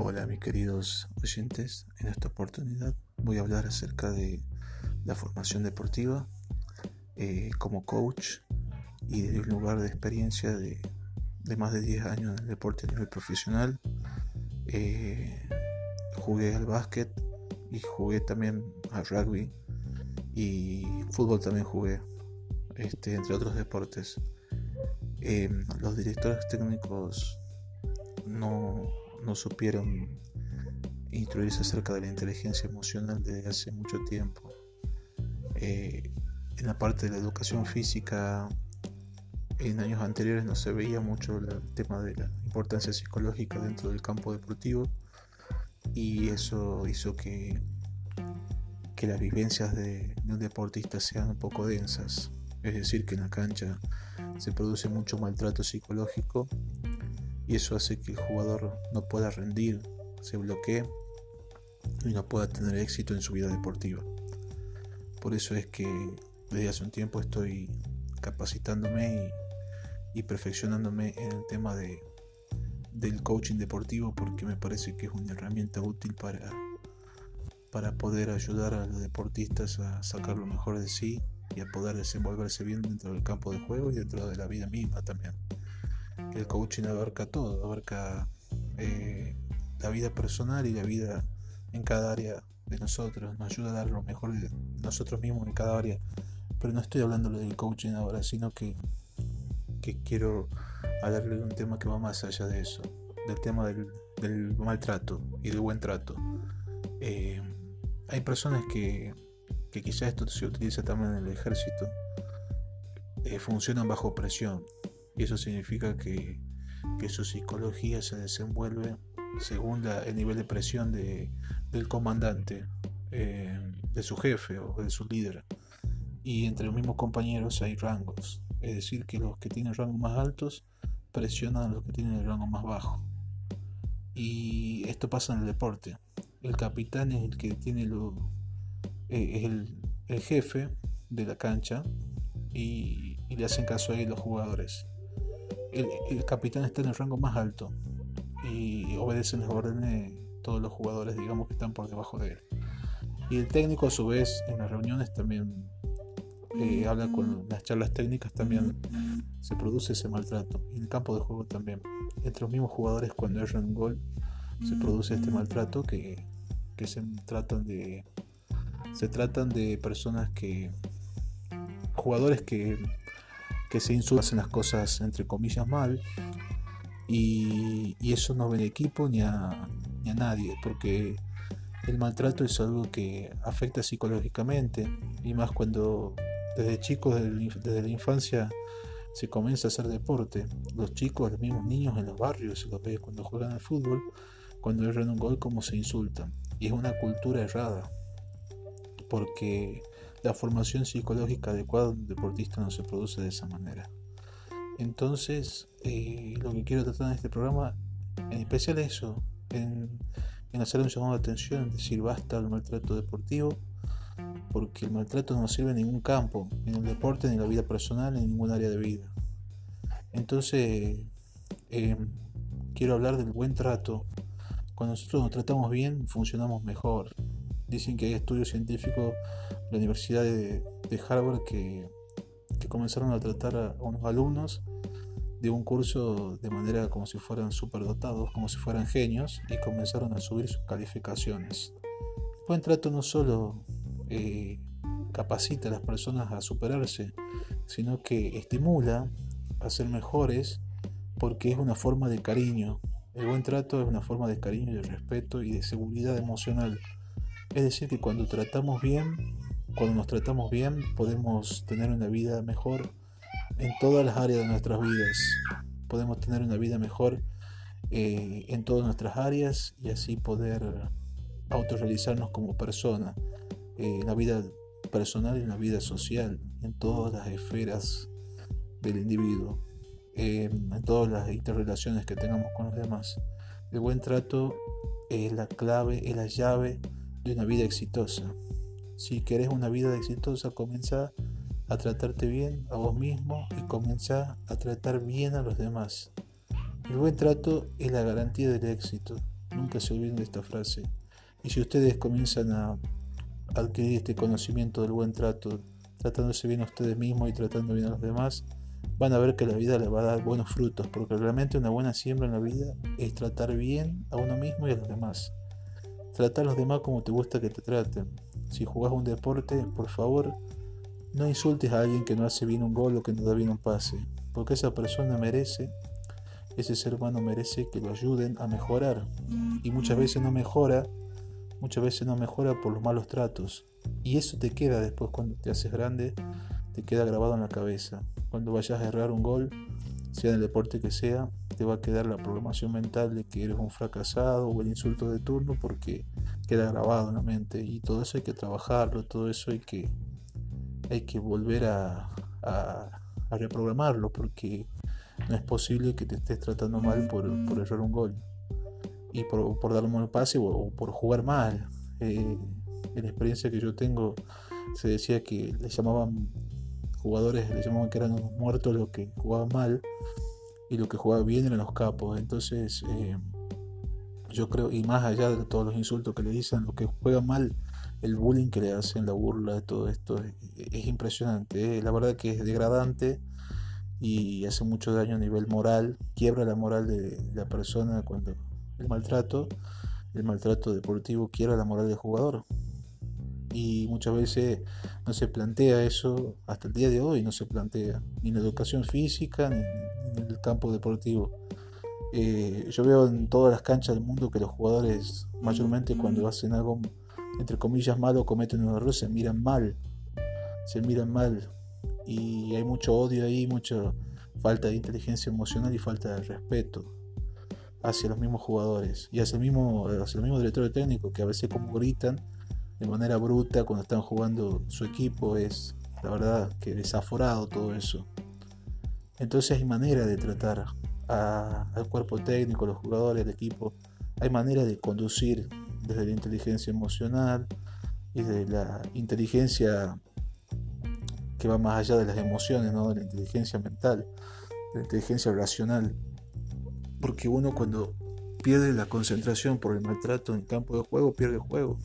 Hola mis queridos oyentes, en esta oportunidad voy a hablar acerca de la formación deportiva eh, como coach y de un lugar de experiencia de, más de 10 años en el deporte a nivel profesional. Eh, jugué al básquet y jugué también al rugby y fútbol también jugué, este, entre otros deportes. Eh, los directores técnicos no, no supieron instruirse acerca de la inteligencia emocional desde hace mucho tiempo. Eh, en la parte de la educación física, en años anteriores no se veía mucho el tema de la importancia psicológica dentro del campo deportivo y eso hizo que, que las vivencias de, de un deportista sean un poco densas. Es decir, que en la cancha se produce mucho maltrato psicológico y eso hace que el jugador no pueda rendir, se bloquee y no pueda tener éxito en su vida deportiva. Por eso es que desde hace un tiempo estoy capacitándome y, perfeccionándome en el tema de, del coaching deportivo porque me parece que es una herramienta útil para, para poder ayudar a los deportistas a sacar lo mejor de sí y a poder desenvolverse bien dentro del campo de juego y dentro de la vida misma también el coaching abarca todo, abarca eh, la vida personal y la vida en cada área de nosotros, nos ayuda a dar lo mejor de nosotros mismos en cada área. Pero no estoy hablando del coaching ahora, sino que, quiero hablarle de un tema que va más allá de eso, del tema del, maltrato y del buen trato. Eh, hay personas que, que quizás esto se utiliza también en el ejército, eh, funcionan bajo presión y eso significa que, su psicología se desenvuelve según el nivel de presión de, del comandante, eh, de su jefe o de su líder. Y entre los mismos compañeros hay rangos, es decir, que los que tienen rangos más altos presionan a los que tienen el rango más bajo. Y esto pasa en el deporte. El capitán es el que tiene lo, eh, es el, jefe de la cancha y, y le hacen caso a él los jugadores el, capitán está en el rango más alto y obedecen las órdenes todos los jugadores, digamos, que están por debajo de él. Y el técnico, a su vez, en las reuniones también eh, habla con las charlas técnicas, también se produce ese maltrato. Y en el campo de juego también. Entre los mismos jugadores, cuando erran un gol, se produce este maltrato que, que se tratan de. Se tratan de personas que. jugadores que que se insultan las cosas entre comillas mal y, eso no ve al equipo ni a, nadie porque el maltrato es algo que afecta psicológicamente y más cuando desde chicos, desde, la infancia se comienza a hacer deporte. Los chicos, los mismos niños en los barrios, los ve cuando juegan al fútbol, cuando erran un gol, como se insultan. Y es una cultura errada, porque la formación psicológica adecuada de un deportista no se produce de esa manera. Entonces, eh, lo que quiero tratar en este programa, en especial es eso, en, hacer un llamado de atención, en decir basta al maltrato deportivo, porque el maltrato no sirve en ningún campo, en el deporte, ni en la vida personal, en ningún área de vida. Entonces, eh, quiero hablar del buen trato. Cuando nosotros nos tratamos bien, funcionamos mejor. Dicen que hay estudios científicos de la Universidad de, Harvard que, comenzaron a tratar a unos alumnos de un curso de manera como si fueran superdotados, como si fueran genios, y comenzaron a subir sus calificaciones. El buen trato no solo eh, capacita a las personas a superarse, sino que estimula a ser mejores porque es una forma de cariño. El buen trato es una forma de cariño de respeto y de seguridad emocional. Es decir, que cuando tratamos bien, cuando nos tratamos bien, podemos tener una vida mejor en todas las áreas de nuestras vidas. Podemos tener una vida mejor eh, en todas nuestras áreas y así poder autorrealizarnos como persona, eh, en la vida personal y en la vida social, en todas las esferas del individuo, eh, en todas las interrelaciones que tengamos con los demás. El buen trato es la clave, es la llave de una vida exitosa. Si querés una vida exitosa, comienza a tratarte bien a vos mismo y comienza a tratar bien a los demás. El buen trato es la garantía del éxito. Nunca se olviden de esta frase. Y si ustedes comienzan a adquirir este conocimiento del buen trato, tratándose bien a ustedes mismos y tratando bien a los demás, van a ver que la vida les va a dar buenos frutos, porque realmente una buena siembra en la vida es tratar bien a uno mismo y a los demás. Tratar a los demás como te gusta que te traten. Si jugás un deporte, por favor, no insultes a alguien que no hace bien un gol o que no da bien un pase, porque esa persona merece, ese ser humano merece que lo ayuden a mejorar. Y muchas veces no mejora, muchas veces no mejora por los malos tratos. Y eso te queda después cuando te haces grande, te queda grabado en la cabeza. Cuando vayas a errar un gol, sea en el deporte que sea, te va a quedar la programación mental de que eres un fracasado o el insulto de turno porque queda grabado en la mente y todo eso hay que trabajarlo, todo eso hay que, hay que volver a, reprogramarlo porque no es posible que te estés tratando mal por, por errar un gol y por, por dar un mal pase o, por jugar mal. Eh, en la experiencia que yo tengo se decía que le llamaban jugadores le llamaban que eran muertos los que jugaban mal y lo que jugaba bien eran los capos. Entonces, eh, yo creo, y más allá de todos los insultos que le dicen, lo que juega mal, el bullying que le hacen, la burla, todo esto, es, impresionante. Eh. La verdad que es degradante y hace mucho daño a nivel moral, quiebra la moral de la persona cuando el maltrato, el maltrato deportivo quiebra la moral del jugador y muchas veces no se plantea eso, hasta el día de hoy no se plantea, ni en la educación física ni, en el campo deportivo. Eh, yo veo en todas las canchas del mundo que los jugadores mayormente cuando hacen algo entre comillas malo cometen un error, se miran mal, se miran mal y hay mucho odio ahí, mucha falta de inteligencia emocional y falta de respeto hacia los mismos jugadores y hacia el mismo, hacia el mismo director técnico que a veces como gritan de manera bruta cuando están jugando su equipo. Es la verdad que desaforado todo eso. Entonces hay manera de tratar al cuerpo técnico, a los jugadores, al equipo. Hay manera de conducir desde la inteligencia emocional y de la inteligencia que va más allá de las emociones, ¿no? de la inteligencia mental, de la inteligencia racional. Porque uno cuando pierde la concentración por el maltrato en el campo de juego, pierde el juego.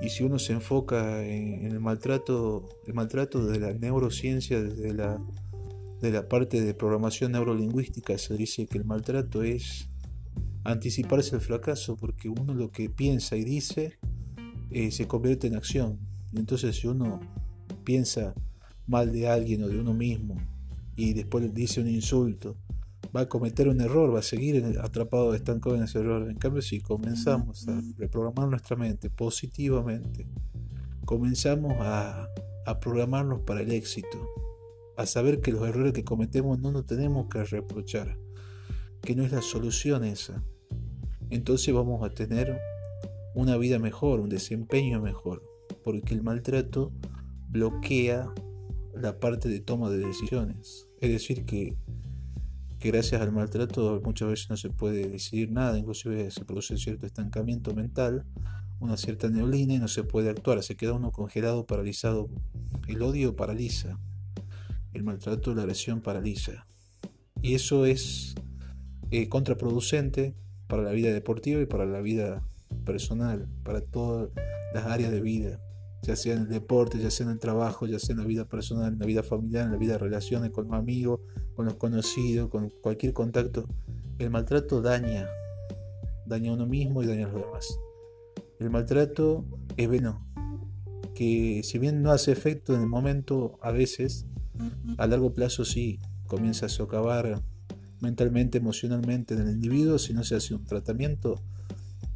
Y si uno se enfoca en, el maltrato, el maltrato de la neurociencia, desde la, de la parte de programación neurolingüística, se dice que el maltrato es anticiparse al fracaso, porque uno lo que piensa y dice eh, se convierte en acción. Entonces si uno piensa mal de alguien o de uno mismo y después dice un insulto va a cometer un error, va a seguir atrapado, estancado en ese error. En cambio, si comenzamos a reprogramar nuestra mente positivamente, comenzamos a, a programarnos para el éxito, a saber que los errores que cometemos no nos tenemos que reprochar, que no es la solución esa. Entonces vamos a tener una vida mejor, un desempeño mejor, porque el maltrato bloquea la parte de toma de decisiones. Es decir, que que gracias al maltrato muchas veces no se puede decidir nada, inclusive se produce cierto estancamiento mental, una cierta neblina y no se puede actuar, se queda uno congelado, paralizado. El odio paraliza, el maltrato, la agresión paraliza. Y eso es eh, contraproducente para la vida deportiva y para la vida personal, para todas las áreas de vida ya sea en el deporte, ya sea en el trabajo, ya sea en la vida personal, en la vida familiar, en la vida de relaciones con los amigos, con los conocidos, con cualquier contacto. El maltrato daña, daña a uno mismo y daña a los demás. El maltrato es bueno, que si bien no hace efecto en el momento, a veces, a largo plazo sí comienza a socavar mentalmente, emocionalmente en el individuo si no se hace un tratamiento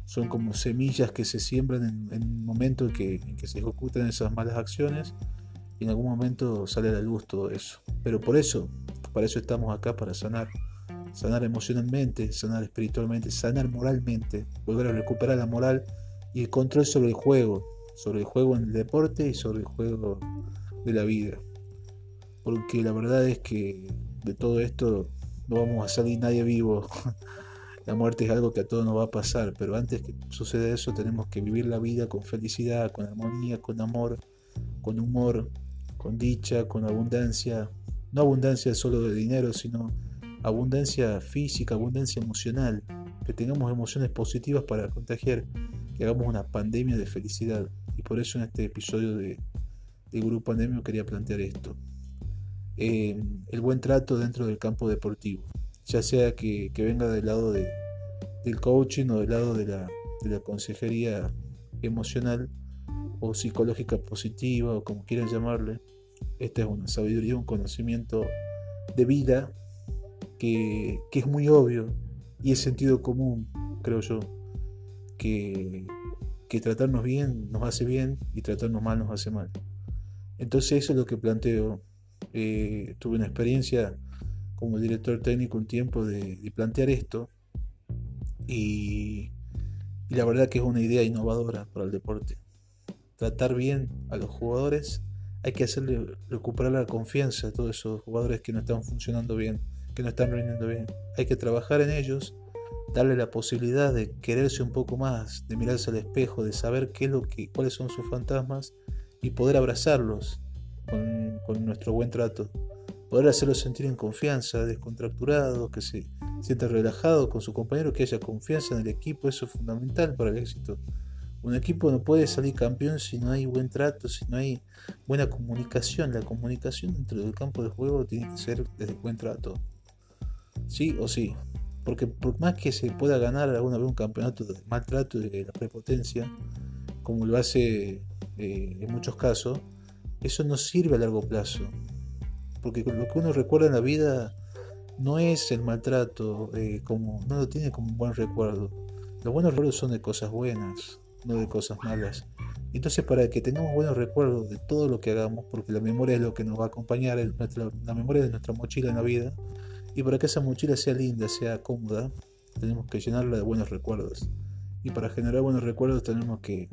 son como semillas que se siembran en, el momento en que, se ejecutan esas malas acciones y en algún momento sale a la luz todo eso. Pero por eso, para eso estamos acá, para sanar. Sanar emocionalmente, sanar espiritualmente, sanar moralmente, volver a recuperar la moral y el control sobre el juego, sobre el juego en el deporte y sobre el juego de la vida. Porque la verdad es que de todo esto no vamos a salir nadie vivo. La muerte es algo que a todos nos va a pasar, pero antes que suceda eso tenemos que vivir la vida con felicidad, con armonía, con amor, con humor, con dicha, con abundancia. No abundancia solo de dinero, sino abundancia física, abundancia emocional, que tengamos emociones positivas para contagiar, que hagamos una pandemia de felicidad. Y por eso en este episodio de, Grupo Pandemio quería plantear esto. Eh, el buen trato dentro del campo deportivo, ya sea que, venga del lado de, coaching o del lado de la, de la consejería emocional o psicológica positiva o como quieran llamarle. Esta es una sabiduría, un conocimiento de vida que, es muy obvio y es sentido común, creo yo, que, que tratarnos bien nos hace bien y tratarnos mal nos hace mal. Entonces eso es lo que planteo. Eh, tuve una experiencia como director técnico un tiempo de, plantear esto y, y, la verdad que es una idea innovadora para el deporte. Tratar bien a los jugadores, hay que hacerle recuperar la confianza a todos esos jugadores que no están funcionando bien que no están rindiendo bien. Hay que trabajar en ellos, darle la posibilidad de quererse un poco más, de mirarse al espejo, de saber qué es lo que, cuáles son sus fantasmas y poder abrazarlos con, nuestro buen trato. Poder hacerlos sentir en confianza, descontracturados, que se sientan relajados con su compañero, que haya confianza en el equipo, eso es fundamental para el éxito. Un equipo no puede salir campeón si no hay buen trato, si no hay buena comunicación. La comunicación dentro del campo de juego tiene que ser desde buen trato sí o sí. Porque por más que se pueda ganar alguna vez un campeonato de maltrato y de la prepotencia, como lo hace eh, en muchos casos, eso no sirve a largo plazo. Porque lo que uno recuerda en la vida no es el maltrato, eh, como, no lo tiene como un buen recuerdo. Los buenos recuerdos son de cosas buenas, no de cosas malas. Entonces, para que tengamos buenos recuerdos de todo lo que hagamos, porque la memoria es lo que nos va a acompañar, la memoria de nuestra mochila en la vida, y para que esa mochila sea linda, sea cómoda, tenemos que llenarla de buenos recuerdos. Y para generar buenos recuerdos tenemos que,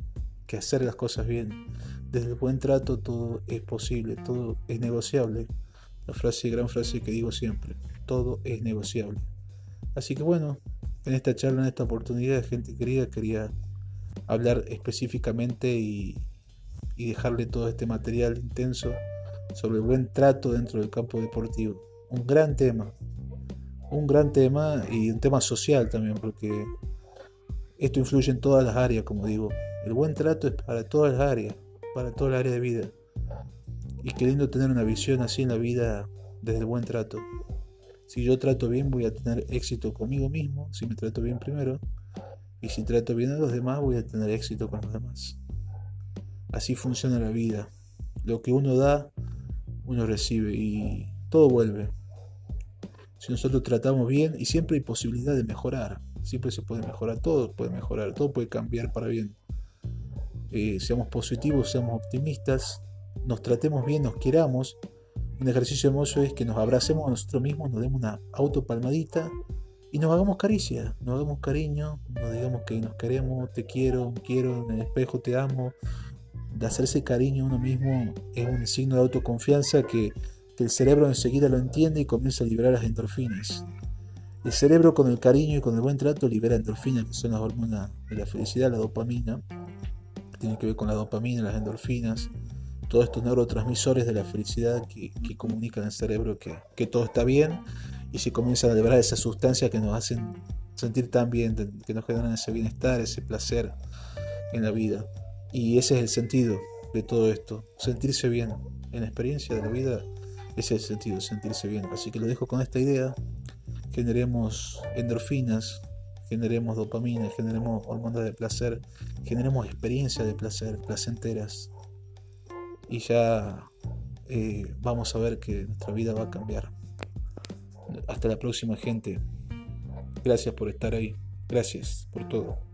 hacer las cosas bien. Desde el buen trato todo es posible, todo es negociable. La frase, gran frase que digo siempre, todo es negociable. Así que bueno, en esta charla, en esta oportunidad, gente querida, quería hablar específicamente y, dejarle todo este material intenso sobre el buen trato dentro del campo deportivo. Un gran tema, un gran tema y un tema social también, porque esto influye en todas las áreas, como digo. El buen trato es para todas las áreas, para todas las áreas de vida. Y queriendo tener una visión así en la vida desde el buen trato. Si yo trato bien, voy a tener éxito conmigo mismo, si me trato bien primero. Y si trato bien a los demás, voy a tener éxito con los demás. Así funciona la vida. Lo que uno da, uno recibe y todo vuelve. Si nosotros tratamos bien, y siempre hay posibilidad de mejorar, siempre se puede mejorar, todo puede mejorar, todo puede cambiar para bien. Eh, seamos positivos, seamos optimistas, nos tratemos bien, nos queramos. Un ejercicio hermoso es que nos abracemos a nosotros mismos, nos demos una autopalmadita y nos hagamos caricia, nos hagamos cariño, nos digamos que nos queremos, te quiero, quiero, en el espejo te amo. De hacerse cariño a uno mismo es un signo de autoconfianza que que el cerebro enseguida lo entiende y comienza a liberar las endorfinas. El cerebro con el cariño y con el buen trato libera endorfinas, que son las hormonas de la felicidad, la dopamina, que tiene que ver con la dopamina, las endorfinas, todos estos neurotransmisores de la felicidad que, comunican al cerebro que, todo está bien y se comienzan a liberar esas sustancias que nos hacen sentir tan bien, que nos generan ese bienestar, ese placer en la vida. Y ese es el sentido de todo esto, sentirse bien. En la experiencia de la vida ese es el sentido, sentirse bien. Así que lo dejo con esta idea. Generemos endorfinas, generemos dopamina, generemos hormonas de placer, generemos experiencias de placer, placenteras. Y ya eh, vamos a ver que nuestra vida va a cambiar. Hasta la próxima gente. Gracias por estar ahí. Gracias por todo.